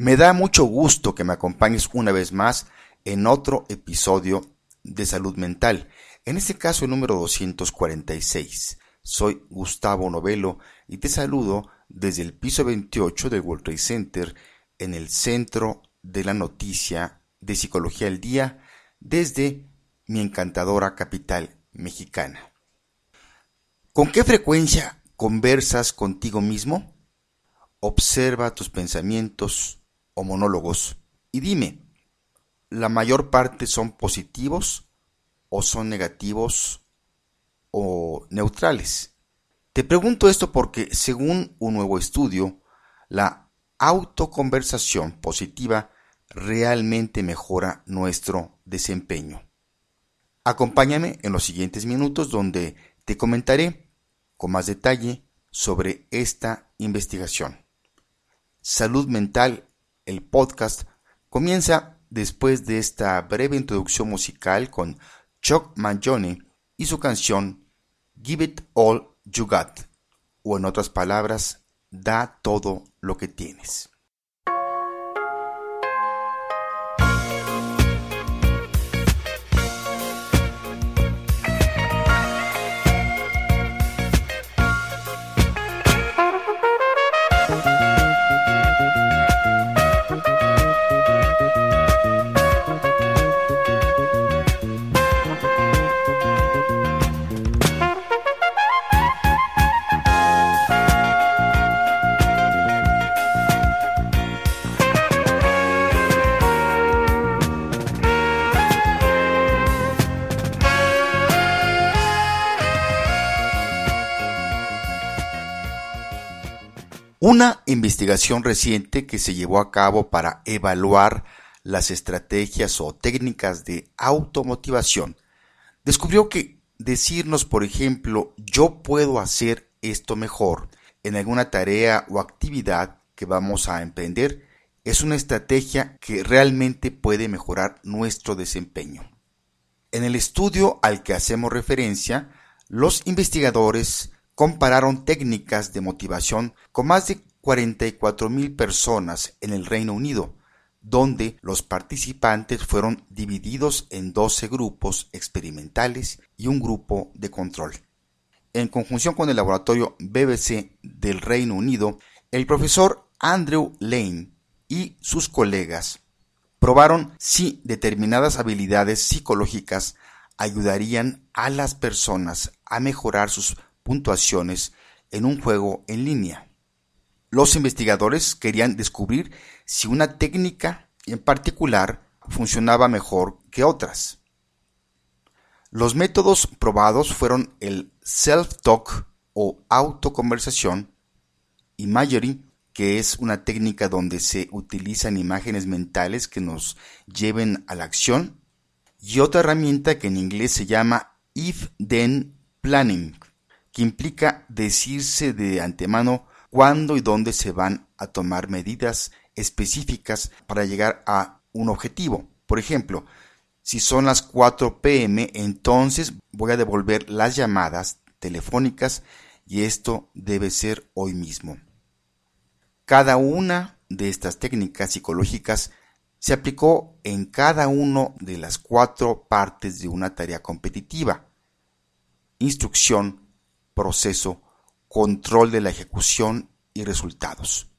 Me da mucho gusto que me acompañes una vez más en otro episodio de salud mental, en este caso el número 246. Soy Gustavo Novelo y te saludo desde el piso 28 del World Trade Center en el centro de la noticia de Psicología del Día desde mi encantadora capital mexicana. ¿Con qué frecuencia conversas contigo mismo? Observa tus pensamientos o monólogos y dime, ¿la mayor parte son positivos o son negativos o neutrales? Te pregunto esto porque, según un nuevo estudio, la autoconversación positiva realmente mejora nuestro desempeño. Acompáñame en los siguientes minutos donde te comentaré con más detalle sobre esta investigación. Salud Mental, el podcast, comienza después de esta breve introducción musical con Chuck Mangione y su canción Give It All You Got, o en otras palabras, da todo lo que tienes. Una investigación reciente que se llevó a cabo para evaluar las estrategias o técnicas de automotivación descubrió que decirnos, por ejemplo, yo puedo hacer esto mejor en alguna tarea o actividad que vamos a emprender es una estrategia que realmente puede mejorar nuestro desempeño. En el estudio al que hacemos referencia, los investigadores compararon técnicas de motivación con más de 44 mil personas en el Reino Unido, donde los participantes fueron divididos en 12 grupos experimentales y un grupo de control. En conjunción con el laboratorio BBC del Reino Unido, el profesor Andrew Lane y sus colegas probaron si determinadas habilidades psicológicas ayudarían a las personas a mejorar sus puntuaciones en un juego en línea. Los investigadores querían descubrir si una técnica en particular funcionaba mejor que otras. Los métodos probados fueron el self-talk o autoconversación, imagery, que es una técnica donde se utilizan imágenes mentales que nos lleven a la acción, y otra herramienta que en inglés se llama if-then planning que implica decirse de antemano cuándo y dónde se van a tomar medidas específicas para llegar a un objetivo. Por ejemplo, si son las 4 pm, entonces voy a devolver las llamadas telefónicas y esto debe ser hoy mismo. Cada una de estas técnicas psicológicas se aplicó en cada una de las cuatro partes de una tarea competitiva. Instrucción, proceso, control de la ejecución y resultados.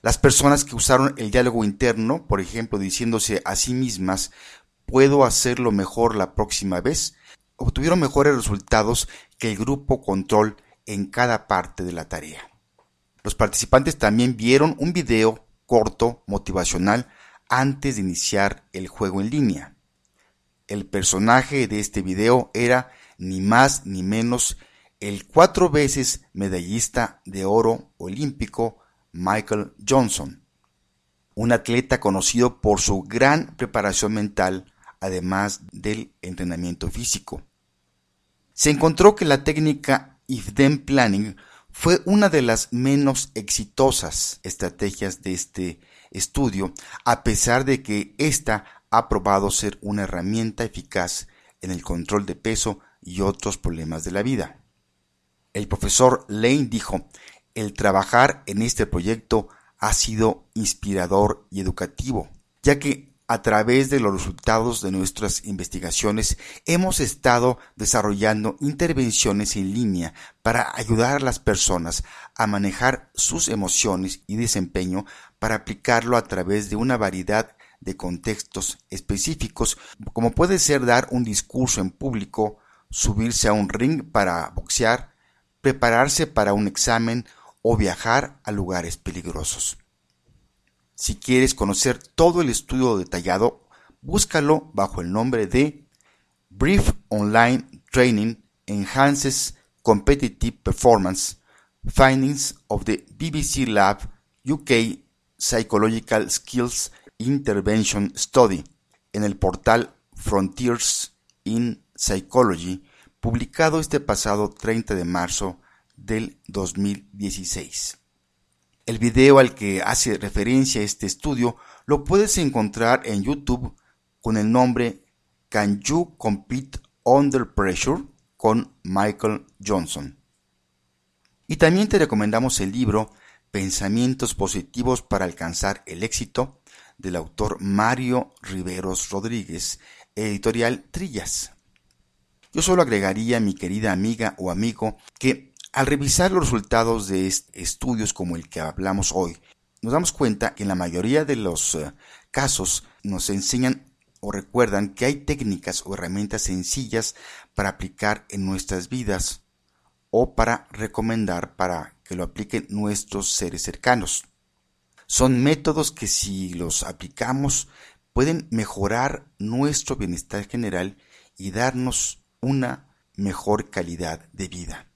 Las personas que usaron el diálogo interno, por ejemplo, diciéndose a sí mismas, puedo hacerlo mejor la próxima vez, obtuvieron mejores resultados que el grupo control en cada parte de la tarea. Los participantes también vieron un video corto motivacional antes de iniciar el juego en línea. El personaje de este video era ni más ni menos el cuatro veces medallista de oro olímpico Michael Johnson, un atleta conocido por su gran preparación mental, además del entrenamiento físico. Se encontró que la técnica If-Then Planning fue una de las menos exitosas estrategias de este estudio, a pesar de que ésta ha probado ser una herramienta eficaz en el control de peso y otros problemas de la vida. El profesor Lane dijo, el trabajar en este proyecto ha sido inspirador y educativo, ya que a través de los resultados de nuestras investigaciones hemos estado desarrollando intervenciones en línea para ayudar a las personas a manejar sus emociones y desempeño para aplicarlo a través de una variedad de contextos específicos, como puede ser dar un discurso en público, subirse a un ring para boxear, prepararse para un examen o viajar a lugares peligrosos. Si quieres conocer todo el estudio detallado, búscalo bajo el nombre de Brief Online Training Enhances Competitive Performance Findings of the BBC Lab UK Psychological Skills Intervention Study en el portal Frontiers in Psychology, publicado este pasado 30 de marzo del 2016. El video al que hace referencia este estudio lo puedes encontrar en YouTube con el nombre Can You Compete Under Pressure con Michael Johnson. Y también te recomendamos el libro Pensamientos positivos para alcanzar el éxito del autor Mario Riveros Rodríguez, editorial Trillas. Yo solo agregaría, mi querida amiga o amigo, que al revisar los resultados de estudios como el que hablamos hoy, nos damos cuenta que en la mayoría de los eh, casos nos enseñan o recuerdan que hay técnicas o herramientas sencillas para aplicar en nuestras vidas o para recomendar para que lo apliquen nuestros seres cercanos. Son métodos que si los aplicamos pueden mejorar nuestro bienestar general y darnos una mejor calidad de vida.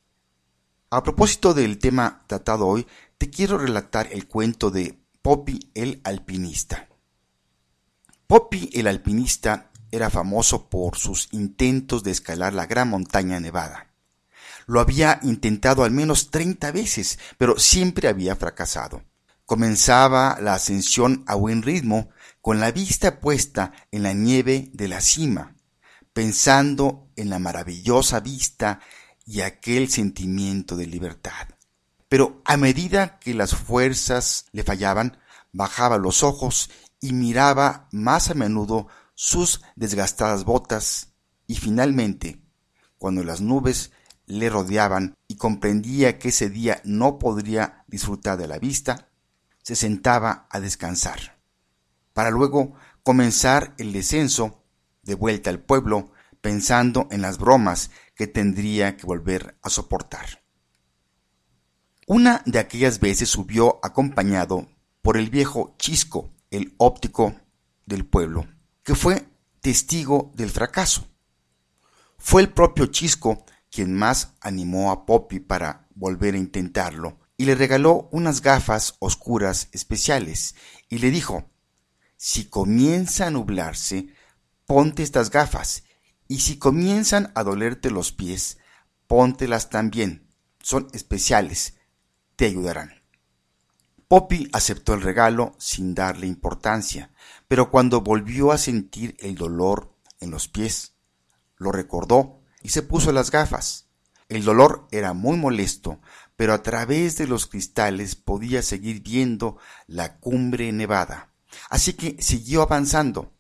A propósito del tema tratado hoy, te quiero relatar el cuento de Poppy el alpinista. Poppy el alpinista era famoso por sus intentos de escalar la gran montaña nevada. Lo había intentado al menos 30 veces, pero siempre había fracasado. Comenzaba la ascensión a buen ritmo, con la vista puesta en la nieve de la cima, pensando en la maravillosa vista y aquel sentimiento de libertad. Pero a medida que las fuerzas le fallaban, bajaba los ojos y miraba más a menudo sus desgastadas botas y finalmente, cuando las nubes le rodeaban y comprendía que ese día no podría disfrutar de la vista, se sentaba a descansar, para luego comenzar el descenso de vuelta al pueblo, pensando en las bromas que tendría que volver a soportar. Una de aquellas veces subió acompañado por el viejo Chisco, el óptico del pueblo, que fue testigo del fracaso. Fue el propio Chisco quien más animó a Poppy para volver a intentarlo y le regaló unas gafas oscuras especiales y le dijo, si comienza a nublarse, ponte estas gafas y si comienzan a dolerte los pies, póntelas también. Son especiales. Te ayudarán. Poppy aceptó el regalo sin darle importancia, pero cuando volvió a sentir el dolor en los pies, lo recordó y se puso las gafas. El dolor era muy molesto, pero a través de los cristales podía seguir viendo la cumbre nevada. Así que siguió avanzando.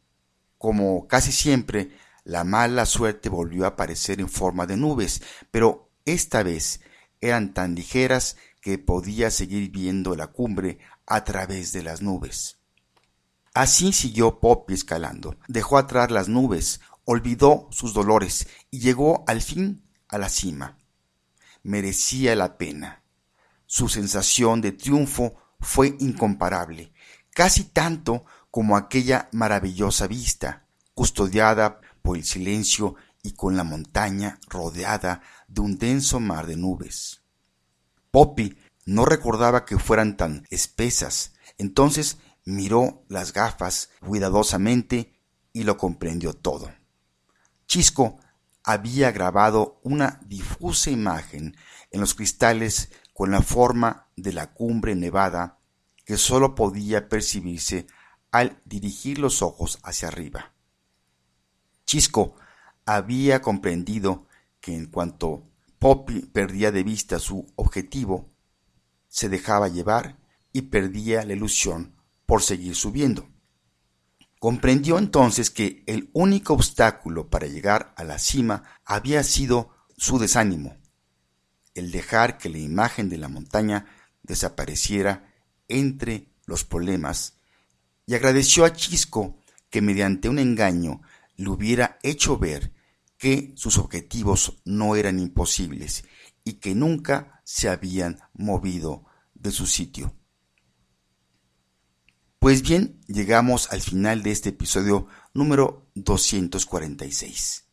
Como casi siempre, la mala suerte volvió a aparecer en forma de nubes, pero esta vez eran tan ligeras que podía seguir viendo la cumbre a través de las nubes. Así siguió Poppy escalando, dejó atrás las nubes, olvidó sus dolores y llegó al fin a la cima. Merecía la pena. Su sensación de triunfo fue incomparable, casi tanto como aquella maravillosa vista, custodiada por el silencio y con la montaña rodeada de un denso mar de nubes. Poppy no recordaba que fueran tan espesas, entonces miró las gafas cuidadosamente y lo comprendió todo. Chisco había grabado una difusa imagen en los cristales con la forma de la cumbre nevada que sólo podía percibirse al dirigir los ojos hacia arriba. Chisco había comprendido que en cuanto Poppy perdía de vista su objetivo, se dejaba llevar y perdía la ilusión por seguir subiendo. Comprendió entonces que el único obstáculo para llegar a la cima había sido su desánimo, el dejar que la imagen de la montaña desapareciera entre los problemas, y agradeció a Chisco que mediante un engaño le hubiera hecho ver que sus objetivos no eran imposibles y que nunca se habían movido de su sitio. Pues bien, llegamos al final de este episodio número 246.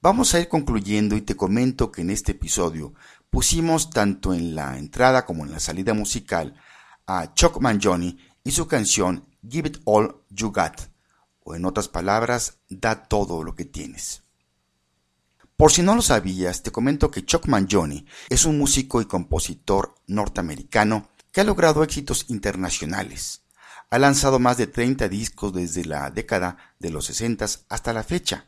Vamos a ir concluyendo y te comento que en este episodio pusimos tanto en la entrada como en la salida musical a Chuck Mangione y su canción Give It All You Got, o en otras palabras, da todo lo que tienes. Por si no lo sabías, te comento que Chuck Mangione es un músico y compositor norteamericano que ha logrado éxitos internacionales. Ha lanzado más de 30 discos desde la década de los 60 hasta la fecha.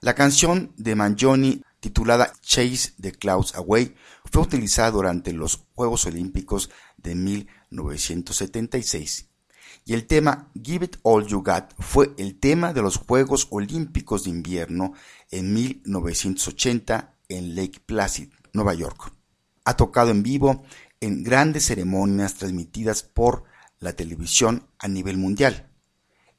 La canción de Mangione titulada Chase the Clouds Away fue utilizada durante los Juegos Olímpicos de 1976 y el tema Give It All You Got fue el tema de los Juegos Olímpicos de Invierno en 1980 en Lake Placid, Nueva York. Ha tocado en vivo en grandes ceremonias transmitidas por la televisión a nivel mundial.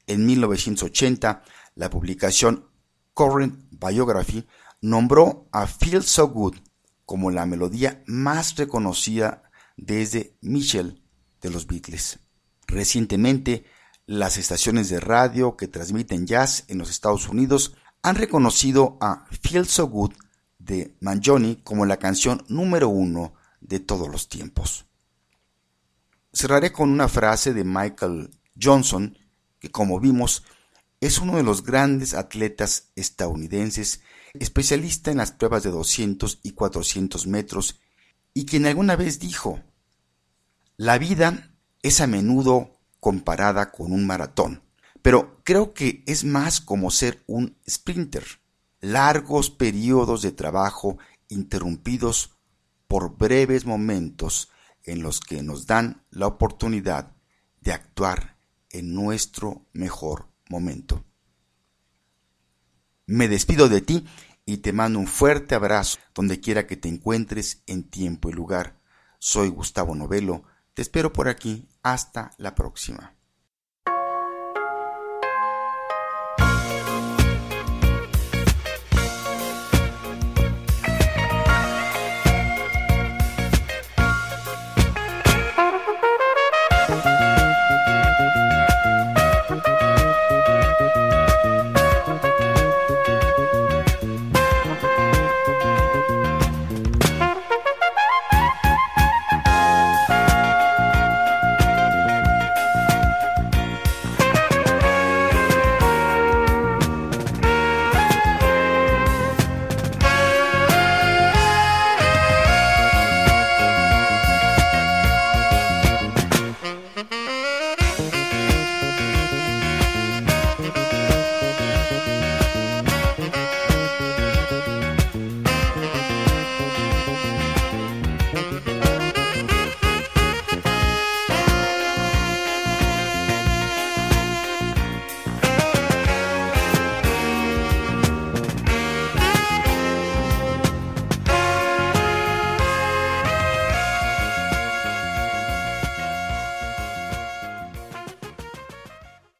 En 1980, la publicación Current Biography nombró a Feel So Good como la melodía más reconocida desde Michelle de los Beatles. Recientemente, las estaciones de radio que transmiten jazz en los Estados Unidos han reconocido a Feel So Good de Mangione como la canción número uno de todos los tiempos. Cerraré con una frase de Michael Johnson, que como vimos es uno de los grandes atletas estadounidenses, especialista en las pruebas de 200 y 400 metros, y quien alguna vez dijo, la vida es a menudo comparada con un maratón, pero creo que es más como ser un sprinter, largos periodos de trabajo interrumpidos por breves momentos en los que nos dan la oportunidad de actuar en nuestro mejor momento. Me despido de ti y te mando un fuerte abrazo donde quiera que te encuentres en tiempo y lugar. Soy Gustavo Novelo, te espero por aquí, hasta la próxima.